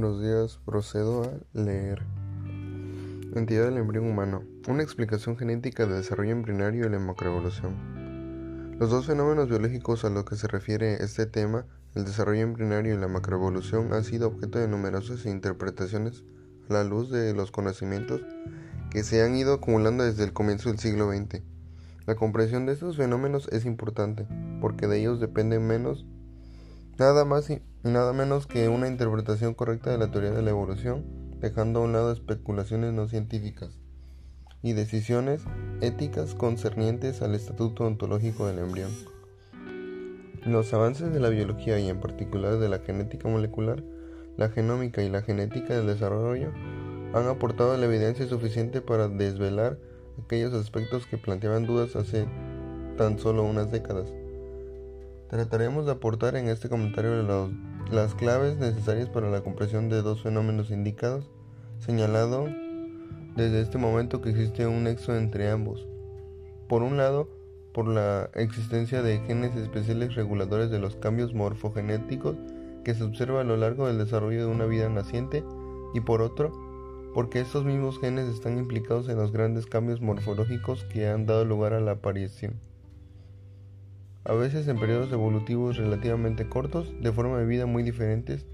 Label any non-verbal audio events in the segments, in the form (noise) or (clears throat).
Buenos días, procedo a leer. Entidad del embrión humano. Una explicación genética del desarrollo embrionario y la macroevolución. Los dos fenómenos biológicos a los que se refiere este tema, el desarrollo embrionario y la macroevolución, han sido objeto de numerosas interpretaciones a la luz de los conocimientos que se han ido acumulando desde el comienzo del siglo XX. La comprensión de estos fenómenos es importante, porque de ellos depende menos Nada más y nada menos que una interpretación correcta de la teoría de la evolución, dejando a un lado especulaciones no científicas y decisiones éticas concernientes al estatuto ontológico del embrión. Los avances de la biología y en particular de la genética molecular, la genómica y la genética del desarrollo han aportado la evidencia suficiente para desvelar aquellos aspectos que planteaban dudas hace tan solo unas décadas. Trataremos de aportar en este comentario las claves necesarias para la comprensión de dos fenómenos indicados, señalado desde este momento que existe un nexo entre ambos. Por un lado, por la existencia de genes especiales reguladores de los cambios morfogenéticos que se observa a lo largo del desarrollo de una vida naciente, y por otro, porque estos mismos genes están implicados en los grandes cambios morfológicos que han dado lugar a la aparición a veces en periodos evolutivos relativamente cortos, de forma de vida muy diferentes,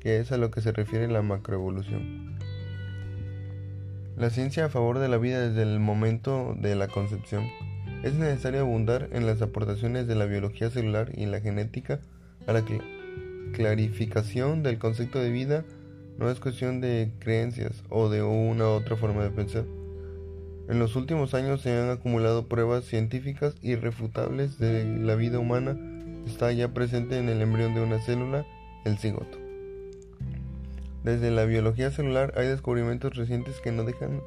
que es a lo que se refiere la macroevolución. La ciencia a favor de la vida desde el momento de la concepción. Es necesario abundar en las aportaciones de la biología celular y la genética a la clarificación del concepto de vida no es cuestión de creencias o de una otra forma de pensar en los últimos años se han acumulado pruebas científicas irrefutables de la vida humana está ya presente en el embrión de una célula, el cigoto. Desde la biología celular hay descubrimientos recientes que no dejan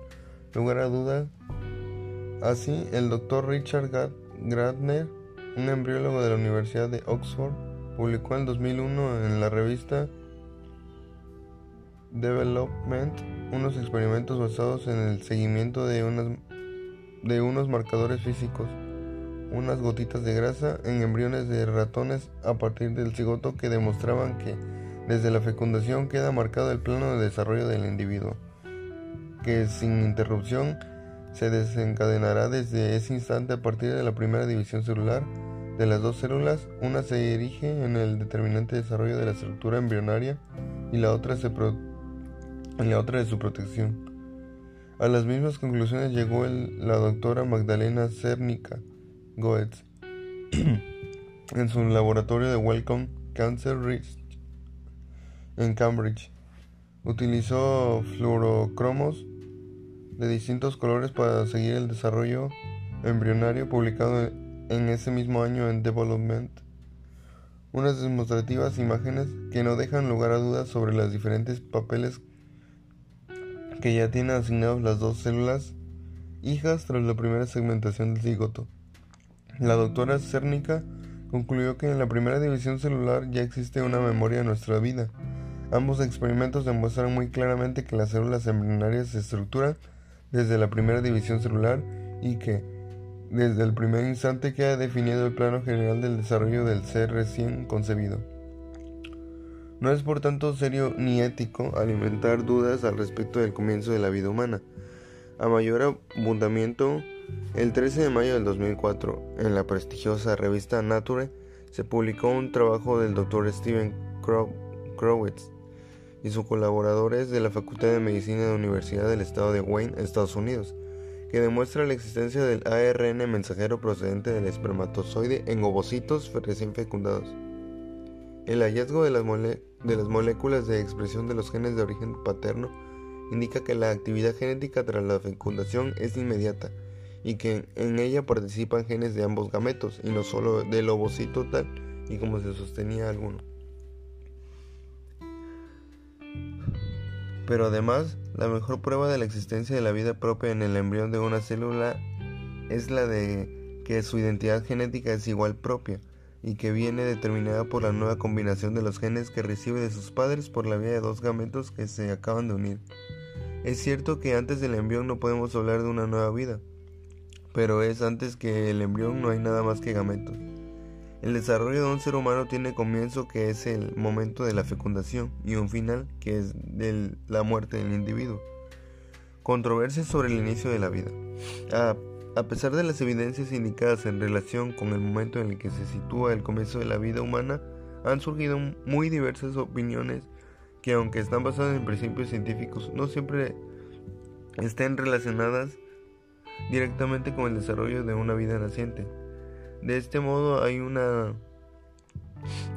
lugar a duda. Así, el doctor Richard Gardner, un embriólogo de la Universidad de Oxford, publicó en 2001 en la revista Development unos experimentos basados en el seguimiento de, unas, de unos marcadores físicos, unas gotitas de grasa en embriones de ratones a partir del cigoto que demostraban que desde la fecundación queda marcado el plano de desarrollo del individuo, que sin interrupción se desencadenará desde ese instante a partir de la primera división celular de las dos células, una se erige en el determinante desarrollo de la estructura embrionaria y la otra se, produce en la otra de su protección. A las mismas conclusiones llegó la doctora Magdalena Cernica Goetz (clears throat) en su laboratorio de Wellcome Cancer Research en Cambridge. Utilizó fluorocromos de distintos colores para seguir el desarrollo embrionario publicado en ese mismo año en Development. Unas demostrativas imágenes que no dejan lugar a dudas sobre los diferentes papeles que ya tiene asignados las dos células hijas tras la primera segmentación del cigoto. La doctora Cernica concluyó que en la primera división celular ya existe una memoria de nuestra vida. Ambos experimentos demuestran muy claramente que las células embrionarias se estructuran desde la primera división celular y que desde el primer instante queda definido el plano general del desarrollo del ser recién concebido. No es por tanto serio ni ético alimentar dudas al respecto del comienzo de la vida humana. A mayor abundamiento, el 13 de mayo del 2004, en la prestigiosa revista Nature, se publicó un trabajo del Dr. Steven Crowitz y sus colaboradores de la Facultad de Medicina de la Universidad del Estado de Wayne, Estados Unidos, que demuestra la existencia del ARN mensajero procedente del espermatozoide en ovocitos recién fecundados. El hallazgo de las, moléculas de expresión de los genes de origen paterno indica que la actividad genética tras la fecundación es inmediata y que en ella participan genes de ambos gametos y no solo del ovocito tal y como se sostenía alguno. Pero además, la mejor prueba de la existencia de la vida propia en el embrión de una célula es la de que su identidad genética es igual propia y que viene determinada por la nueva combinación de los genes que recibe de sus padres por la vía de dos gametos que se acaban de unir. Es cierto que antes del embrión no podemos hablar de una nueva vida, pero es antes que el embrión no hay nada más que gametos. El desarrollo de un ser humano tiene comienzo que es el momento de la fecundación y un final que es de la muerte del individuo. Controversia sobre el inicio de la vida. A, a, pesar de las evidencias indicadas en relación con el momento en el que se sitúa el comienzo de la vida humana, han surgido muy diversas opiniones que aunque están basadas en principios científicos, no siempre estén relacionadas directamente con el desarrollo de una vida naciente. De este modo hay una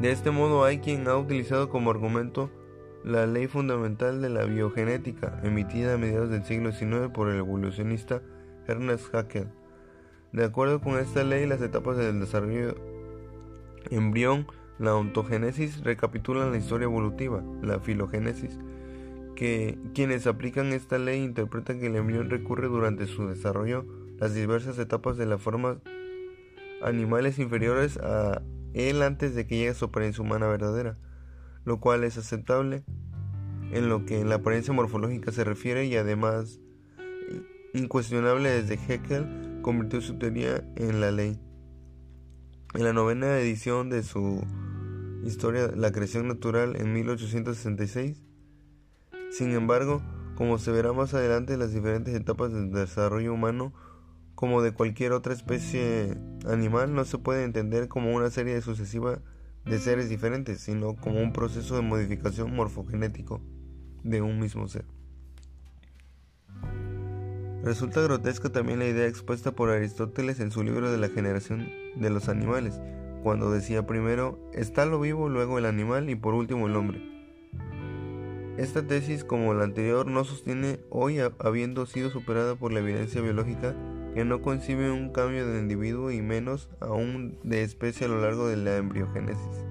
de este modo hay quien ha utilizado como argumento la ley fundamental de la biogenética, emitida a mediados del siglo XIX por el evolucionista Ernest Haeckel. De acuerdo con esta ley, las etapas del desarrollo embrión, la ontogénesis, recapitulan la historia evolutiva, la filogénesis, que quienes aplican esta ley interpretan que el embrión recurre durante su desarrollo las diversas etapas de la forma animales inferiores a él antes de que llegue a su apariencia humana verdadera, lo cual es aceptable en lo que en la apariencia morfológica se refiere y además incuestionable desde Haeckel convirtió su teoría en la ley. En la novena edición de su Historia La creación natural en 1866, sin embargo, como se verá más adelante, las diferentes etapas del desarrollo humano, como de cualquier otra especie animal, no se puede entender como una serie sucesiva de seres diferentes, sino como un proceso de modificación morfogenético de un mismo ser. Resulta grotesca también la idea expuesta por Aristóteles en su libro de la generación de los animales, cuando decía primero está lo vivo, luego el animal y por último el hombre. Esta tesis, como la anterior, no sostiene hoy habiendo sido superada por la evidencia biológica que no concibe un cambio de individuo y menos aún de especie a lo largo de la embriogénesis.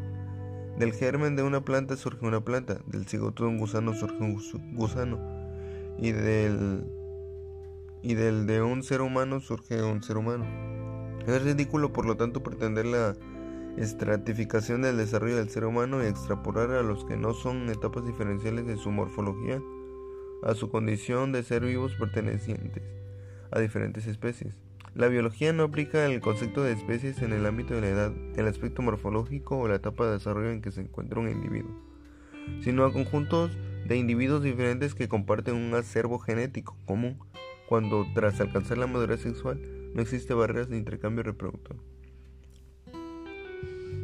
Del germen de una planta surge una planta, del cigoto de un gusano surge un gusano y del y del de un ser humano surge un ser humano. Es ridículo, por lo tanto, pretender la estratificación del desarrollo del ser humano y extrapolar a los que no son etapas diferenciales de su morfología a su condición de ser vivos pertenecientes a diferentes especies. La biología no aplica el concepto de especies en el ámbito de la edad, el aspecto morfológico o la etapa de desarrollo en que se encuentra un individuo, sino a conjuntos de individuos diferentes que comparten un acervo genético común, cuando tras alcanzar la madurez sexual no existe barreras de intercambio reproductor.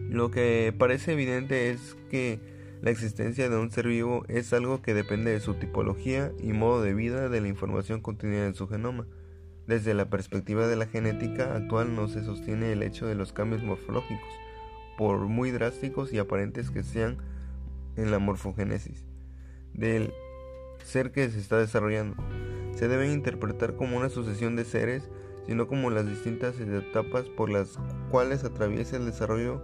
Lo que parece evidente es que la existencia de un ser vivo es algo que depende de su tipología y modo de vida de la información contenida en su genoma. Desde la perspectiva de la genética actual no se sostiene el hecho de los cambios morfológicos, por muy drásticos y aparentes que sean en la morfogénesis del ser que se está desarrollando. Se deben interpretar como una sucesión de seres, sino como las distintas etapas por las cuales atraviesa el desarrollo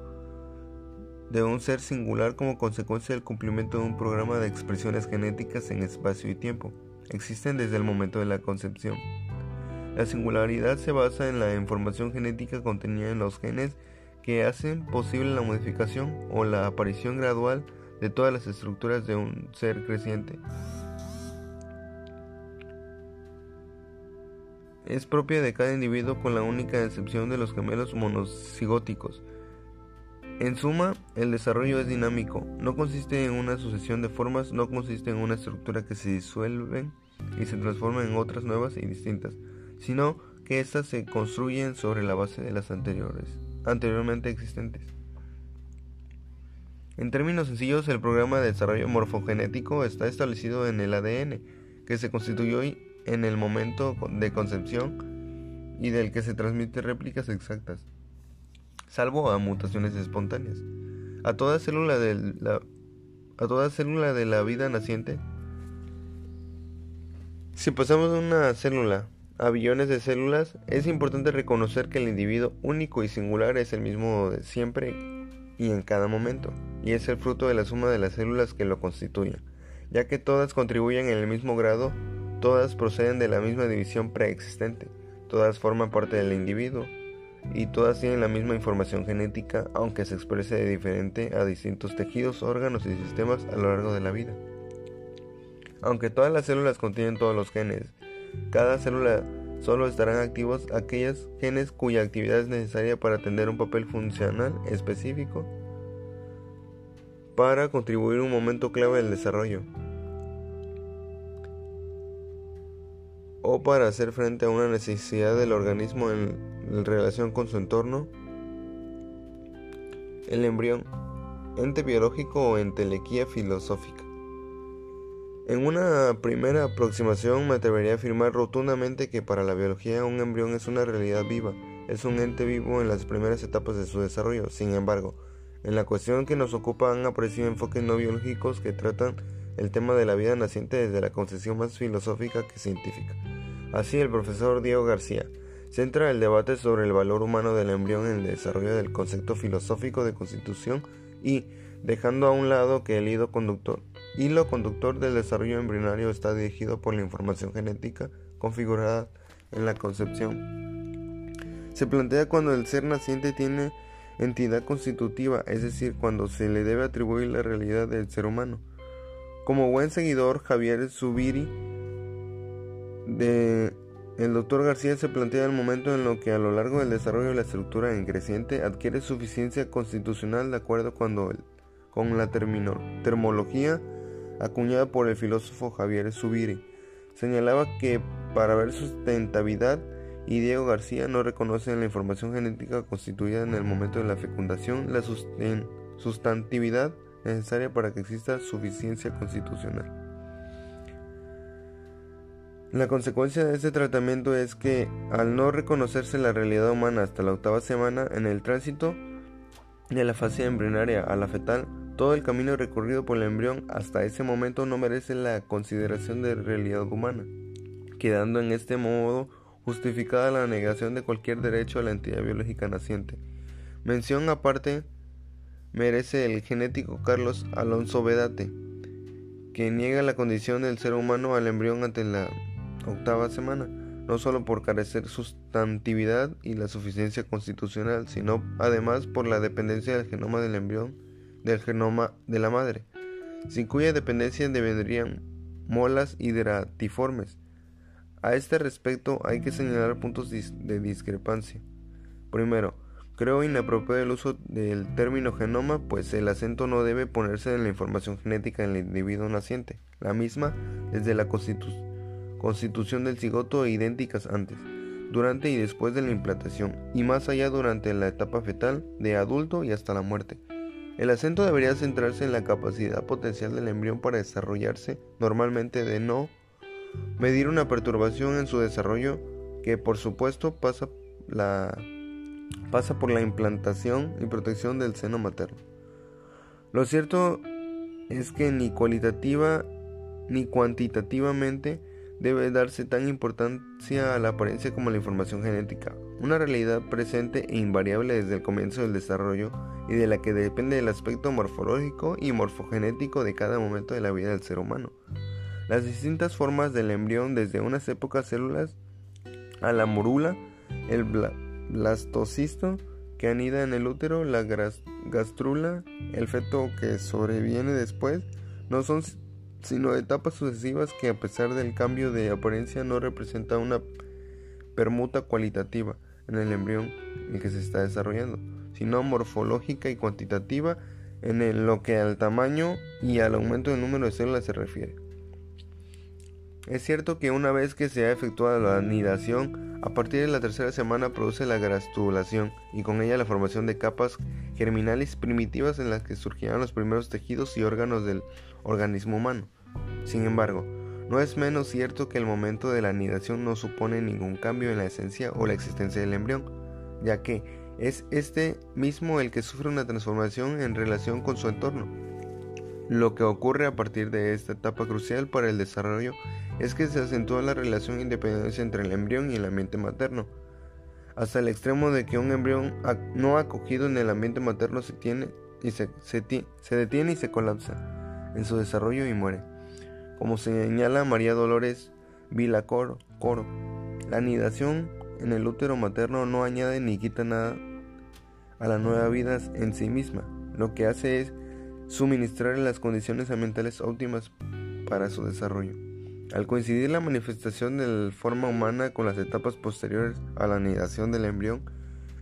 de un ser singular como consecuencia del cumplimiento de un programa de expresiones genéticas en espacio y tiempo. Existen desde el momento de la concepción. La singularidad se basa en la información genética contenida en los genes que hacen posible la modificación o la aparición gradual de todas las estructuras de un ser creciente. Es propia de cada individuo con la única excepción de los gemelos monocigóticos, en suma, el desarrollo es dinámico, no consiste en una sucesión de formas, no consiste en una estructura que se disuelven y se transforman en otras nuevas y distintas, sino que éstas se construyen sobre la base de las anteriores, anteriormente existentes. En términos sencillos, el programa de desarrollo morfogenético está establecido en el ADN, que se constituyó en el momento de concepción y del que se transmite réplicas exactas salvo a mutaciones espontáneas. A toda célula de la, a toda célula de la vida naciente, si pasamos de una célula a billones de células, es importante reconocer que el individuo único y singular es el mismo de siempre y en cada momento, y es el fruto de la suma de las células que lo constituyen, ya que todas contribuyen en el mismo grado, todas proceden de la misma división preexistente, todas forman parte del individuo, y todas tienen la misma información genética, aunque se exprese de diferente a distintos tejidos, órganos y sistemas a lo largo de la vida. Aunque todas las células contienen todos los genes, cada célula solo estarán activos aquellos genes cuya actividad es necesaria para atender un papel funcional específico para contribuir a un momento clave del desarrollo o para hacer frente a una necesidad del organismo en relación con su entorno. El embrión, ente biológico o entelequía filosófica. En una primera aproximación me atrevería a afirmar rotundamente que para la biología un embrión es una realidad viva, es un ente vivo en las primeras etapas de su desarrollo. Sin embargo, en la cuestión que nos ocupa han aparecido enfoques no biológicos que tratan el tema de la vida naciente desde la concepción más filosófica que científica. Así, el profesor Diego García centra el debate sobre el valor humano del embrión en el desarrollo del concepto filosófico de constitución y, dejando a un lado que el hilo conductor hilo conductor del desarrollo embrionario está dirigido por la información genética configurada en la concepción. Se plantea cuando el ser naciente tiene entidad constitutiva, es decir, cuando se le debe atribuir la realidad del ser humano. Como buen seguidor Javier Zubiri el doctor García se plantea el momento en lo que a lo largo del desarrollo de la estructura en creciente adquiere suficiencia constitucional de acuerdo cuando con la termología acuñada por el filósofo Javier Zubiri. Señalaba que para ver sustentabilidad y Diego García no reconocen la información genética constituida en el momento de la fecundación, la sustantividad necesaria para que exista suficiencia constitucional. La consecuencia de este tratamiento es que, al no reconocerse la realidad humana hasta la octava semana, en el tránsito de la fase embrionaria a la fetal, todo el camino recorrido por el embrión hasta ese momento no merece la consideración de realidad humana, quedando en este modo justificada la negación de cualquier derecho a la entidad biológica naciente. Mención aparte merece el genético Carlos Alonso Vedate, que niega la condición del ser humano al embrión ante la octava semana, no solo por carecer sustantividad y la suficiencia constitucional, sino además por la dependencia del genoma del embrión del genoma de la madre, sin cuya dependencia devendrían molas hidratiformes. A este respecto hay que señalar puntos de discrepancia. Primero, creo inapropiado el uso del término genoma, pues el acento no debe ponerse en la información genética del individuo naciente, la misma desde la constitución del cigoto e idénticas antes, durante y después de la implantación, y más allá durante la etapa fetal, de adulto y hasta la muerte. El acento debería centrarse en la capacidad potencial del embrión para desarrollarse normalmente de no medir una perturbación en su desarrollo que por supuesto pasa, pasa por la implantación y protección del seno materno. Lo cierto es que ni cualitativa ni cuantitativamente debe darse tan importancia a la apariencia como a la información genética, una realidad presente e invariable desde el comienzo del desarrollo y de la que depende el aspecto morfológico y morfogenético de cada momento de la vida del ser humano. Las distintas formas del embrión desde unas épocas células a la morula, el blastocisto que anida en el útero, la gastrula, el feto que sobreviene después, no son sino etapas sucesivas que a pesar del cambio de apariencia no representa una permuta cualitativa en el embrión en que se está desarrollando, sino morfológica y cuantitativa en lo que al tamaño y al aumento del número de células se refiere. Es cierto que una vez que se ha efectuado la anidación, a partir de la tercera semana produce la grastulación y con ella la formación de capas germinales primitivas en las que surgirán los primeros tejidos y órganos del organismo humano. Sin embargo, no es menos cierto que el momento de la anidación no supone ningún cambio en la esencia o la existencia del embrión, ya que es este mismo el que sufre una transformación en relación con su entorno. Lo que ocurre a partir de esta etapa crucial para el desarrollo es que se acentúa la relación de independencia entre el embrión y el ambiente materno, hasta el extremo de que un embrión no acogido en el ambiente materno se detiene y se colapsa en su desarrollo y muere como señala María Dolores Vilacoro. Coro. La anidación en el útero materno no añade ni quita nada a la nueva vida en sí misma. Lo que hace es suministrar las condiciones ambientales óptimas para su desarrollo. Al coincidir la manifestación de la forma humana con las etapas posteriores a la anidación del embrión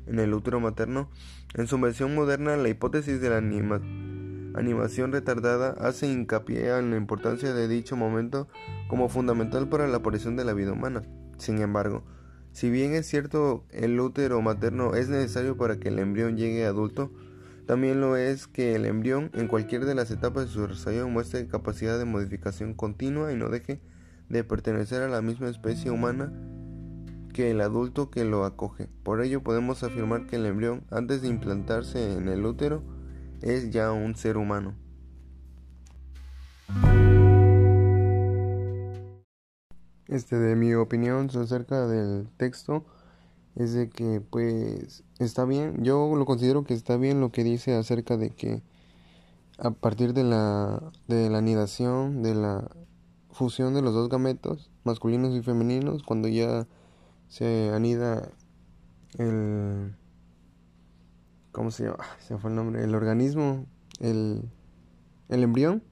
en el útero materno, en su versión moderna la hipótesis de la animación retardada hace hincapié en la importancia de dicho momento como fundamental para la aparición de la vida humana. Sin embargo, si bien es cierto el útero materno es necesario para que el embrión llegue adulto, también lo es que el embrión en cualquier de las etapas de su desarrollo muestre capacidad de modificación continua y no deje de pertenecer a la misma especie humana que el adulto que lo acoge. Por ello podemos afirmar que el embrión, antes de implantarse en el útero, es ya un ser humano. Este de mi opinión acerca del texto es de que pues está bien, yo lo considero que está bien lo que dice acerca de que a partir de la de la anidación, de la fusión de los dos gametos, masculinos y femeninos, cuando ya se anida el ¿cómo se llama? Se fue el nombre, el organismo, el el embrión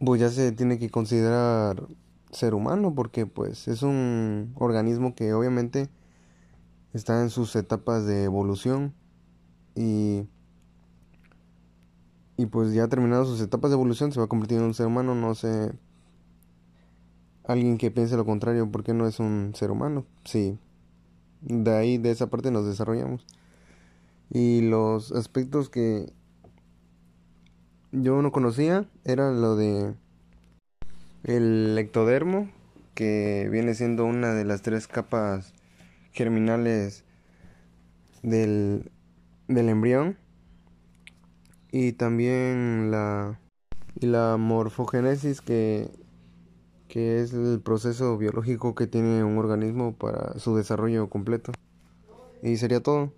pues ya se tiene que considerar ser humano porque pues es un organismo que obviamente está en sus etapas de evolución y y pues ya terminado sus etapas de evolución se va a convertir en un ser humano. No sé alguien que piense lo contrario porque no es un ser humano sí de ahí de esa parte nos desarrollamos. Y los aspectos que yo no conocía era lo de el ectodermo, que viene siendo una de las tres capas germinales del, del embrión. Y también la, y la morfogénesis, que, que es el proceso biológico que tiene un organismo para su desarrollo completo. Y sería todo.